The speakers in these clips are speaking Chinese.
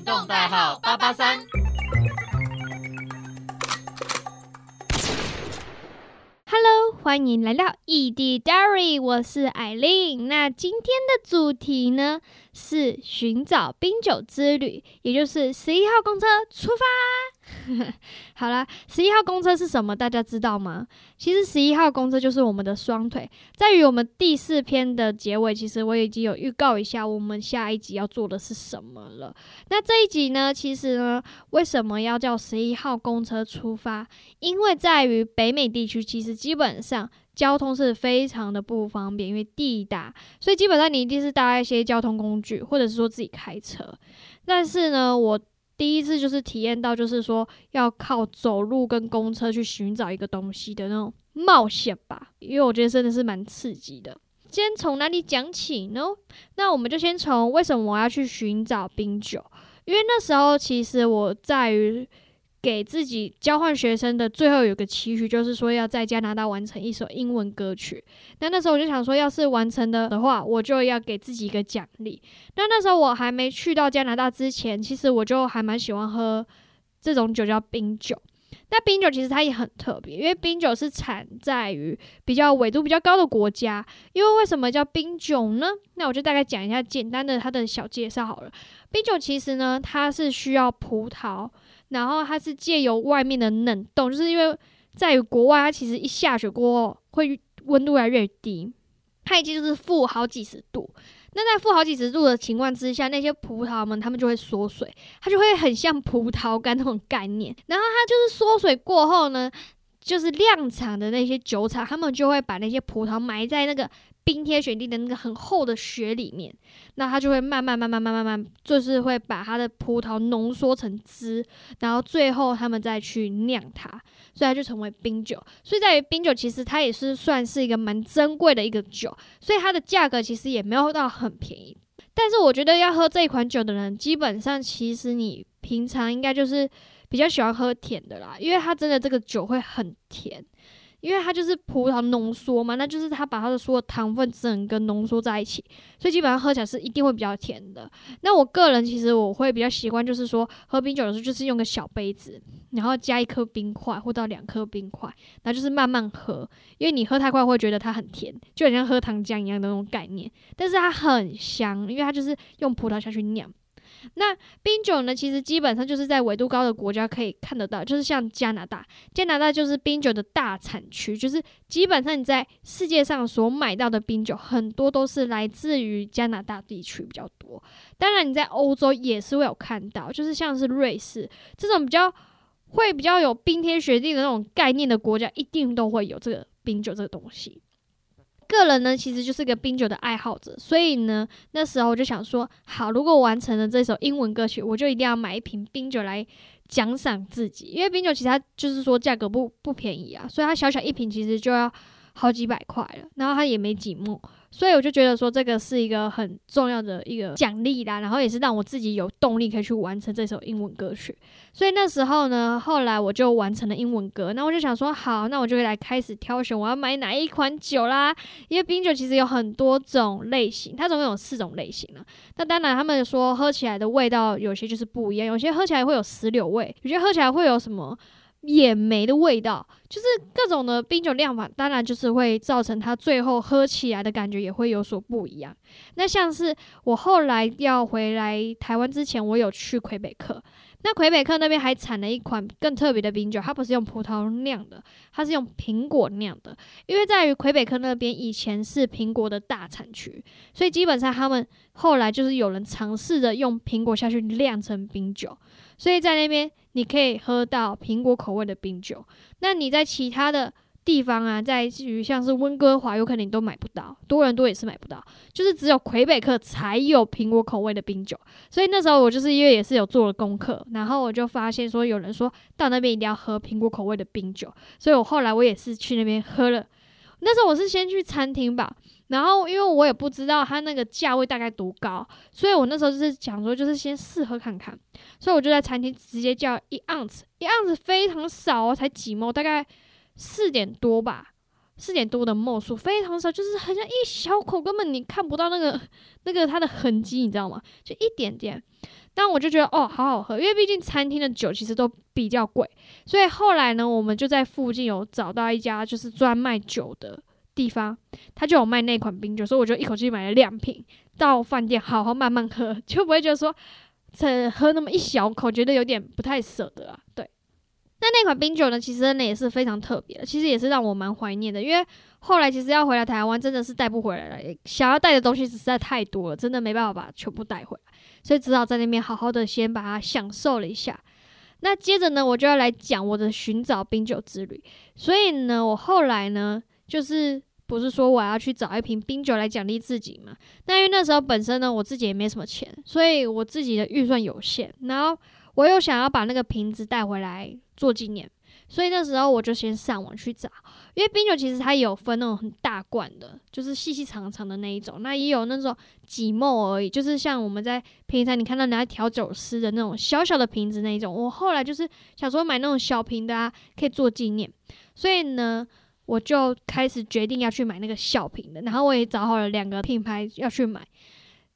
行动代号八八三。Hello，欢迎来到异地 Diary，我是艾琳。那今天的主题呢是寻找冰酒之旅，也就是十一号公车出发。好啦，十一号公车是什么？大家知道吗？其实十一号公车就是我们的双腿。在于我们第四篇的结尾，其实我已经有预告一下，我们下一集要做的是什么了。那这一集呢，其实呢，为什么要叫十一号公车出发？因为在于北美地区，其实基本上交通是非常的不方便，因为地大，所以基本上你一定是搭一些交通工具，或者是说自己开车。但是呢，我第一次就是体验到，就是说要靠走路跟公车去寻找一个东西的那种冒险吧，因为我觉得真的是蛮刺激的。先从哪里讲起呢？那我们就先从为什么我要去寻找冰酒，因为那时候其实我在于。给自己交换学生的最后有个期许，就是说要在加拿大完成一首英文歌曲。那那时候我就想说，要是完成的的话，我就要给自己一个奖励。那那时候我还没去到加拿大之前，其实我就还蛮喜欢喝这种酒，叫冰酒。那冰酒其实它也很特别，因为冰酒是产在于比较纬度比较高的国家。因为为什么叫冰酒呢？那我就大概讲一下简单的它的小介绍好了。冰酒其实呢，它是需要葡萄。然后它是借由外面的冷冻，就是因为在国外，它其实一下雪过后会温度越来越低，它已经就是负好几十度。那在负好几十度的情况之下，那些葡萄们它们就会缩水，它就会很像葡萄干那种概念。然后它就是缩水过后呢，就是量产的那些酒厂，他们就会把那些葡萄埋在那个。冰天雪地的那个很厚的雪里面，那它就会慢慢、慢慢、慢慢、慢，就是会把它的葡萄浓缩成汁，然后最后他们再去酿它，所以它就成为冰酒。所以在于冰酒，其实它也是算是一个蛮珍贵的一个酒，所以它的价格其实也没有到很便宜。但是我觉得要喝这一款酒的人，基本上其实你平常应该就是比较喜欢喝甜的啦，因为它真的这个酒会很甜。因为它就是葡萄浓缩嘛，那就是它把它的所有糖分整个浓缩在一起，所以基本上喝起来是一定会比较甜的。那我个人其实我会比较习惯，就是说喝冰酒的时候就是用个小杯子，然后加一颗冰块或到两颗冰块，然后就是慢慢喝，因为你喝太快会觉得它很甜，就很像喝糖浆一样的那种概念。但是它很香，因为它就是用葡萄下去酿。那冰酒呢？其实基本上就是在纬度高的国家可以看得到，就是像加拿大，加拿大就是冰酒的大产区，就是基本上你在世界上所买到的冰酒，很多都是来自于加拿大地区比较多。当然你在欧洲也是会有看到，就是像是瑞士这种比较会比较有冰天雪地的那种概念的国家，一定都会有这个冰酒这个东西。个人呢，其实就是个冰酒的爱好者，所以呢，那时候我就想说，好，如果完成了这首英文歌曲，我就一定要买一瓶冰酒来奖赏自己，因为冰酒其实它就是说价格不不便宜啊，所以它小小一瓶其实就要好几百块了，然后它也没几目。所以我就觉得说，这个是一个很重要的一个奖励啦，然后也是让我自己有动力可以去完成这首英文歌曲。所以那时候呢，后来我就完成了英文歌。那我就想说，好，那我就会来开始挑选我要买哪一款酒啦。因为冰酒其实有很多种类型，它总共有四种类型呢。那当然，他们说喝起来的味道有些就是不一样，有些喝起来会有石榴味，有些喝起来会有什么。眼眉的味道，就是各种的冰酒酿法，当然就是会造成它最后喝起来的感觉也会有所不一样。那像是我后来要回来台湾之前，我有去魁北克，那魁北克那边还产了一款更特别的冰酒，它不是用葡萄酿的，它是用苹果酿的。因为在于魁北克那边以前是苹果的大产区，所以基本上他们后来就是有人尝试着用苹果下去酿成冰酒，所以在那边。你可以喝到苹果口味的冰酒，那你在其他的地方啊，在于像是温哥华，有可能你都买不到，多伦多也是买不到，就是只有魁北克才有苹果口味的冰酒。所以那时候我就是因为也是有做了功课，然后我就发现说有人说到那边一定要喝苹果口味的冰酒，所以我后来我也是去那边喝了。那时候我是先去餐厅吧。然后，因为我也不知道它那个价位大概多高，所以我那时候就是想说，就是先试喝看看。所以我就在餐厅直接叫一盎司，一盎司非常少哦，才几毛，大概四点多吧，四点多的梦数非常少，就是好像一小口，根本你看不到那个 那个它的痕迹，你知道吗？就一点点。但我就觉得哦，好好喝，因为毕竟餐厅的酒其实都比较贵，所以后来呢，我们就在附近有找到一家就是专卖酒的地方，他就有卖那款冰酒，所以我就一口气买了两瓶，到饭店好好慢慢喝，就不会觉得说只喝那么一小口，觉得有点不太舍得啊。对。那那款冰酒呢？其实呢也是非常特别的，其实也是让我蛮怀念的。因为后来其实要回来台湾，真的是带不回来了，想要带的东西实在太多了，真的没办法把全部带回来，所以只好在那边好好的先把它享受了一下。那接着呢，我就要来讲我的寻找冰酒之旅。所以呢，我后来呢，就是不是说我要去找一瓶冰酒来奖励自己嘛？那因为那时候本身呢，我自己也没什么钱，所以我自己的预算有限，然后。我又想要把那个瓶子带回来做纪念，所以那时候我就先上网去找，因为冰酒其实它有分那种很大罐的，就是细细长长的那一种，那也有那种几沫而已，就是像我们在平常你看到人家调酒师的那种小小的瓶子那一种。我后来就是想说买那种小瓶的啊，可以做纪念，所以呢，我就开始决定要去买那个小瓶的，然后我也找好了两个品牌要去买。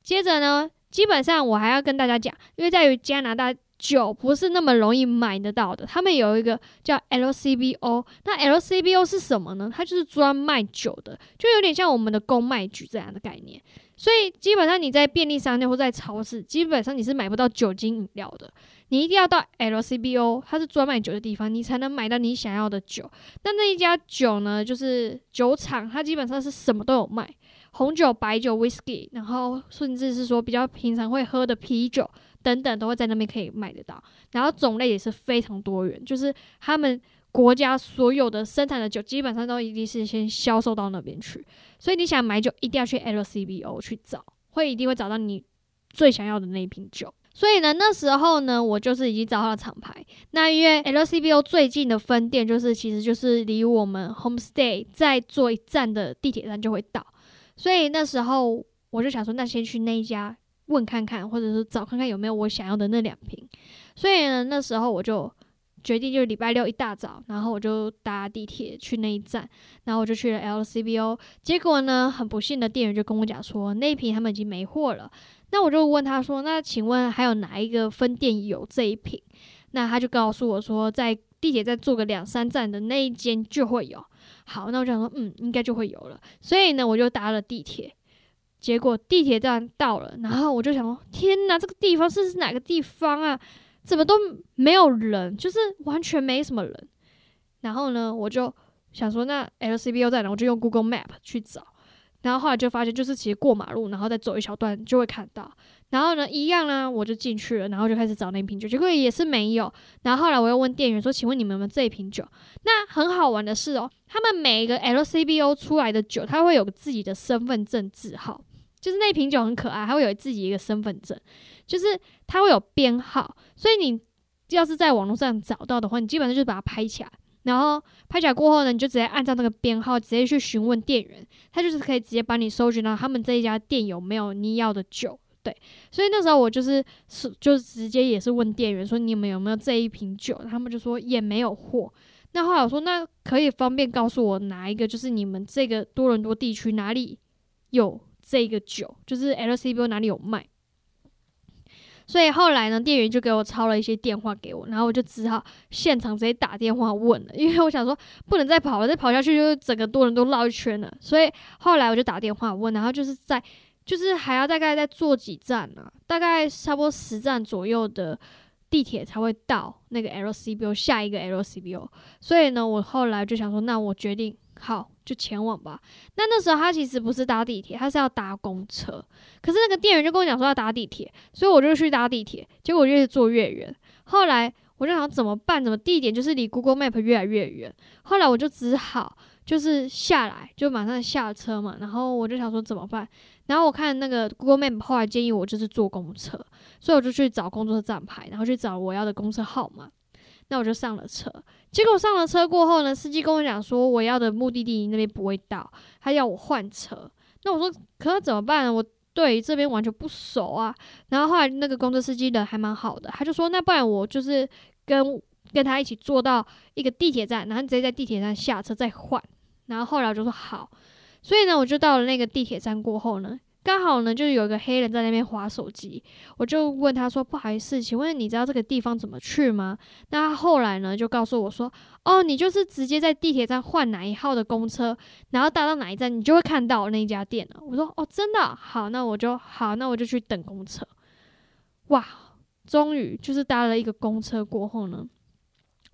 接着呢，基本上我还要跟大家讲，因为在于加拿大。酒不是那么容易买得到的，他们有一个叫 LCBO，那 LCBO 是什么呢？它就是专卖酒的，就有点像我们的公卖局这样的概念。所以基本上你在便利商店或在超市，基本上你是买不到酒精饮料的，你一定要到 LCBO，它是专卖酒的地方，你才能买到你想要的酒。那那一家酒呢，就是酒厂，它基本上是什么都有卖，红酒、白酒、Whisky，然后甚至是说比较平常会喝的啤酒。等等都会在那边可以买得到，然后种类也是非常多元，就是他们国家所有的生产的酒基本上都一定是先销售到那边去，所以你想买酒一定要去 LCBO 去找，会一定会找到你最想要的那一瓶酒。所以呢，那时候呢，我就是已经找到了厂牌。那因为 LCBO 最近的分店就是其实就是离我们 Homestay 再坐一站的地铁站就会到，所以那时候我就想说，那先去那一家。问看看，或者是找看看有没有我想要的那两瓶。所以呢，那时候我就决定，就是礼拜六一大早，然后我就搭地铁去那一站，然后我就去了 LCBO。结果呢，很不幸的店员就跟我讲说，那一瓶他们已经没货了。那我就问他说，那请问还有哪一个分店有这一瓶？那他就告诉我说，在地铁站坐个两三站的那一间就会有。好，那我就想说，嗯，应该就会有了。所以呢，我就搭了地铁。结果地铁站到了，然后我就想说：天哪，这个地方是是哪个地方啊？怎么都没有人，就是完全没什么人。然后呢，我就想说，那 LCBO 在哪？我就用 Google Map 去找。然后后来就发现，就是其实过马路，然后再走一小段就会看到。然后呢，一样呢，我就进去了，然后就开始找那瓶酒，结果也是没有。然后后来我又问店员说：“请问你们有没有这一瓶酒？”那很好玩的是哦，他们每一个 LCBO 出来的酒，它会有自己的身份证字号。就是那瓶酒很可爱，它会有自己一个身份证，就是它会有编号，所以你要是在网络上找到的话，你基本上就是把它拍起来，然后拍起来过后呢，你就直接按照那个编号直接去询问店员，他就是可以直接帮你搜寻到他们这一家店有没有你要的酒，对，所以那时候我就是是就直接也是问店员说你们有没有这一瓶酒，他们就说也没有货，那后来我说那可以方便告诉我哪一个就是你们这个多伦多地区哪里有。这个酒就是 LCBO 哪里有卖，所以后来呢，店员就给我抄了一些电话给我，然后我就只好现场直接打电话问了，因为我想说不能再跑了，再跑下去就整个多人都绕一圈了。所以后来我就打电话问，然后就是在就是还要大概再坐几站呢，大概差不多十站左右的地铁才会到那个 LCBO 下一个 LCBO。所以呢，我后来就想说，那我决定好。就前往吧。那那时候他其实不是搭地铁，他是要搭公车。可是那个店员就跟我讲说要搭地铁，所以我就去搭地铁。结果越坐越远。后来我就想怎么办？怎么地点就是离 Google Map 越来越远？后来我就只好就是下来，就马上下车嘛。然后我就想说怎么办？然后我看那个 Google Map 后来建议我就是坐公车，所以我就去找公车站牌，然后去找我要的公车号码。那我就上了车，结果上了车过后呢，司机跟我讲说我要的目的地那边不会到，他要我换车。那我说可怎么办？我对这边完全不熟啊。然后后来那个公车司机人还蛮好的，他就说那不然我就是跟跟他一起坐到一个地铁站，然后直接在地铁站下车再换。然后后来我就说好，所以呢，我就到了那个地铁站过后呢。刚好呢，就是有一个黑人在那边划手机，我就问他说：“不好意思，请问你知道这个地方怎么去吗？”那他后来呢，就告诉我说：“哦，你就是直接在地铁站换哪一号的公车，然后搭到哪一站，你就会看到那一家店了。”我说：“哦，真的好，那我就好，那我就去等公车。”哇，终于就是搭了一个公车过后呢，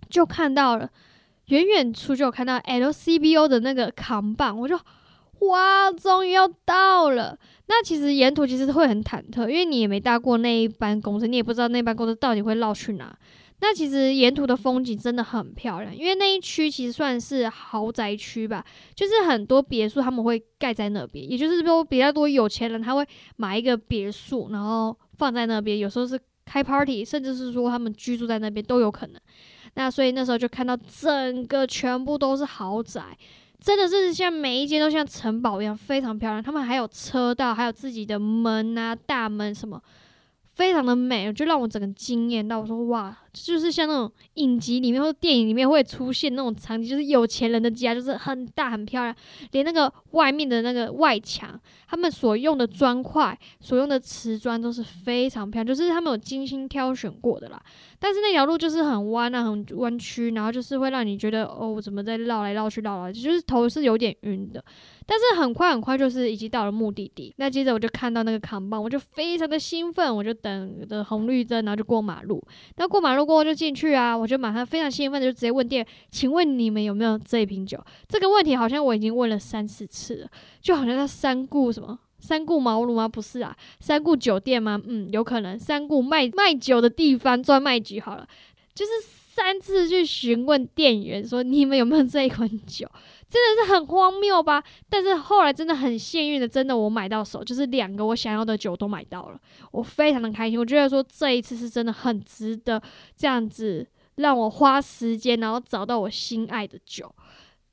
就看到了远远处就有看到 LCBO 的那个扛棒，我就。哇，终于要到了！那其实沿途其实会很忐忑，因为你也没搭过那一班公车，你也不知道那班公车到底会绕去哪。那其实沿途的风景真的很漂亮，因为那一区其实算是豪宅区吧，就是很多别墅他们会盖在那边，也就是说比较多有钱人他会买一个别墅，然后放在那边，有时候是开 party，甚至是说他们居住在那边都有可能。那所以那时候就看到整个全部都是豪宅。真的是像每一间都像城堡一样，非常漂亮。他们还有车道，还有自己的门啊、大门什么。非常的美，就让我整个惊艳到。我说哇，就是像那种影集里面或者电影里面会出现那种场景，就是有钱人的家，就是很大很漂亮，连那个外面的那个外墙，他们所用的砖块、所用的瓷砖都是非常漂亮，就是他们有精心挑选过的啦。但是那条路就是很弯啊，很弯曲，然后就是会让你觉得哦，我怎么在绕来绕去绕来，就是头是有点晕的。但是很快很快就是已经到了目的地，那接着我就看到那个扛棒，我就非常的兴奋，我就等着红绿灯，然后就过马路。那过马路过后就进去啊，我就马上非常兴奋的就直接问店，请问你们有没有这一瓶酒？这个问题好像我已经问了三四次了，就好像他三顾什么三顾茅庐吗？不是啊，三顾酒店吗？嗯，有可能三顾卖卖酒的地方专卖局好了，就是三次去询问店员说你们有没有这一款酒。真的是很荒谬吧？但是后来真的很幸运的，真的我买到手，就是两个我想要的酒都买到了，我非常的开心。我觉得说这一次是真的很值得这样子让我花时间，然后找到我心爱的酒。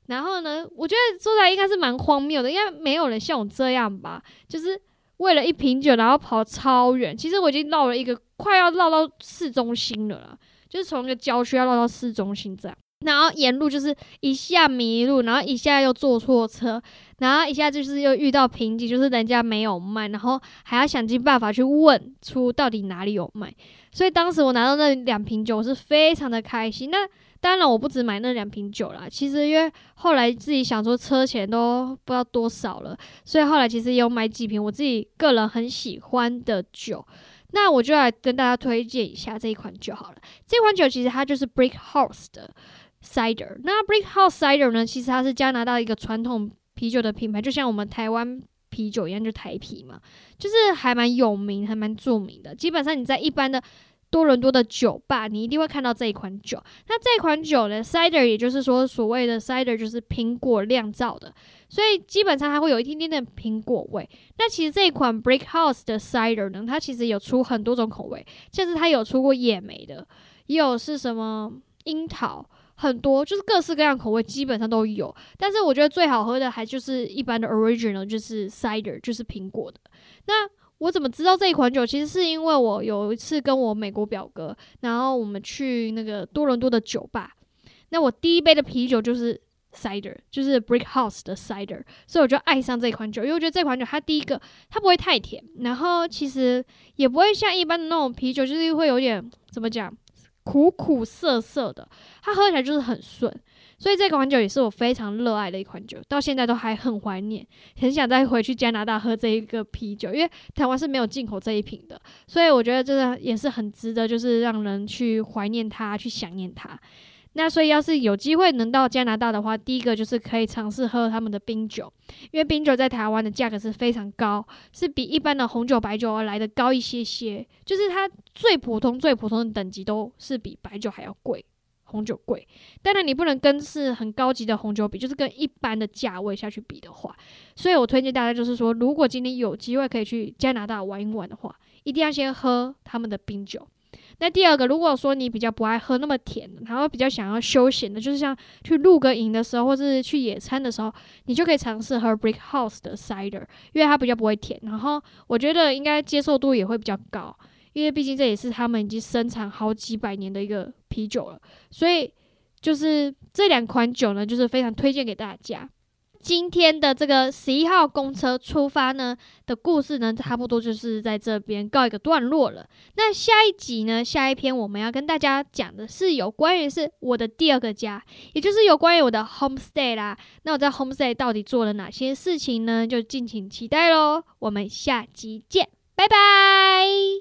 然后呢，我觉得说来应该是蛮荒谬的，应该没有人像我这样吧，就是为了一瓶酒然后跑超远。其实我已经绕了一个快要绕到市中心了啦，就是从一个郊区要绕到市中心这样。然后沿路就是一下迷路，然后一下又坐错车，然后一下就是又遇到瓶颈，就是人家没有卖，然后还要想尽办法去问出到底哪里有卖。所以当时我拿到那两瓶酒我是非常的开心。那当然我不止买那两瓶酒啦，其实因为后来自己想说车钱都不知道多少了，所以后来其实有买几瓶我自己个人很喜欢的酒。那我就来跟大家推荐一下这一款酒好了。这款酒其实它就是 Brick House 的。Cider，那 Brick House Cider 呢？其实它是加拿大一个传统啤酒的品牌，就像我们台湾啤酒一样，就台啤嘛，就是还蛮有名、还蛮著名的。基本上你在一般的多伦多的酒吧，你一定会看到这一款酒。那这款酒呢，Cider，也就是说所谓的 Cider 就是苹果酿造的，所以基本上它会有一点点的苹果味。那其实这一款 Brick House 的 Cider 呢，它其实有出很多种口味，像是它有出过野莓的，也有是什么樱桃。很多就是各式各样口味，基本上都有。但是我觉得最好喝的还就是一般的 original，就是 cider，就是苹果的。那我怎么知道这一款酒？其实是因为我有一次跟我美国表哥，然后我们去那个多伦多的酒吧。那我第一杯的啤酒就是 cider，就是 Brick House 的 cider，所以我就爱上这款酒，因为我觉得这款酒它第一个它不会太甜，然后其实也不会像一般的那种啤酒，就是会有点怎么讲？苦苦涩涩的，它喝起来就是很顺，所以这款酒也是我非常热爱的一款酒，到现在都还很怀念，很想再回去加拿大喝这一个啤酒，因为台湾是没有进口这一瓶的，所以我觉得真的也是很值得，就是让人去怀念它，去想念它。那所以，要是有机会能到加拿大的话，第一个就是可以尝试喝他们的冰酒，因为冰酒在台湾的价格是非常高，是比一般的红酒、白酒来的高一些些。就是它最普通、最普通的等级都是比白酒还要贵，红酒贵。当然，你不能跟是很高级的红酒比，就是跟一般的价位下去比的话。所以我推荐大家，就是说，如果今天有机会可以去加拿大玩一玩的话，一定要先喝他们的冰酒。那第二个，如果说你比较不爱喝那么甜，然后比较想要休闲的，就是像去露个营的时候，或是去野餐的时候，你就可以尝试喝 Brick House 的 cider，因为它比较不会甜，然后我觉得应该接受度也会比较高，因为毕竟这也是他们已经生产好几百年的一个啤酒了，所以就是这两款酒呢，就是非常推荐给大家。今天的这个十一号公车出发呢的故事呢，差不多就是在这边告一个段落了。那下一集呢，下一篇我们要跟大家讲的是有关于是我的第二个家，也就是有关于我的 homestay 啦。那我在 homestay 到底做了哪些事情呢？就敬请期待喽。我们下集见，拜拜。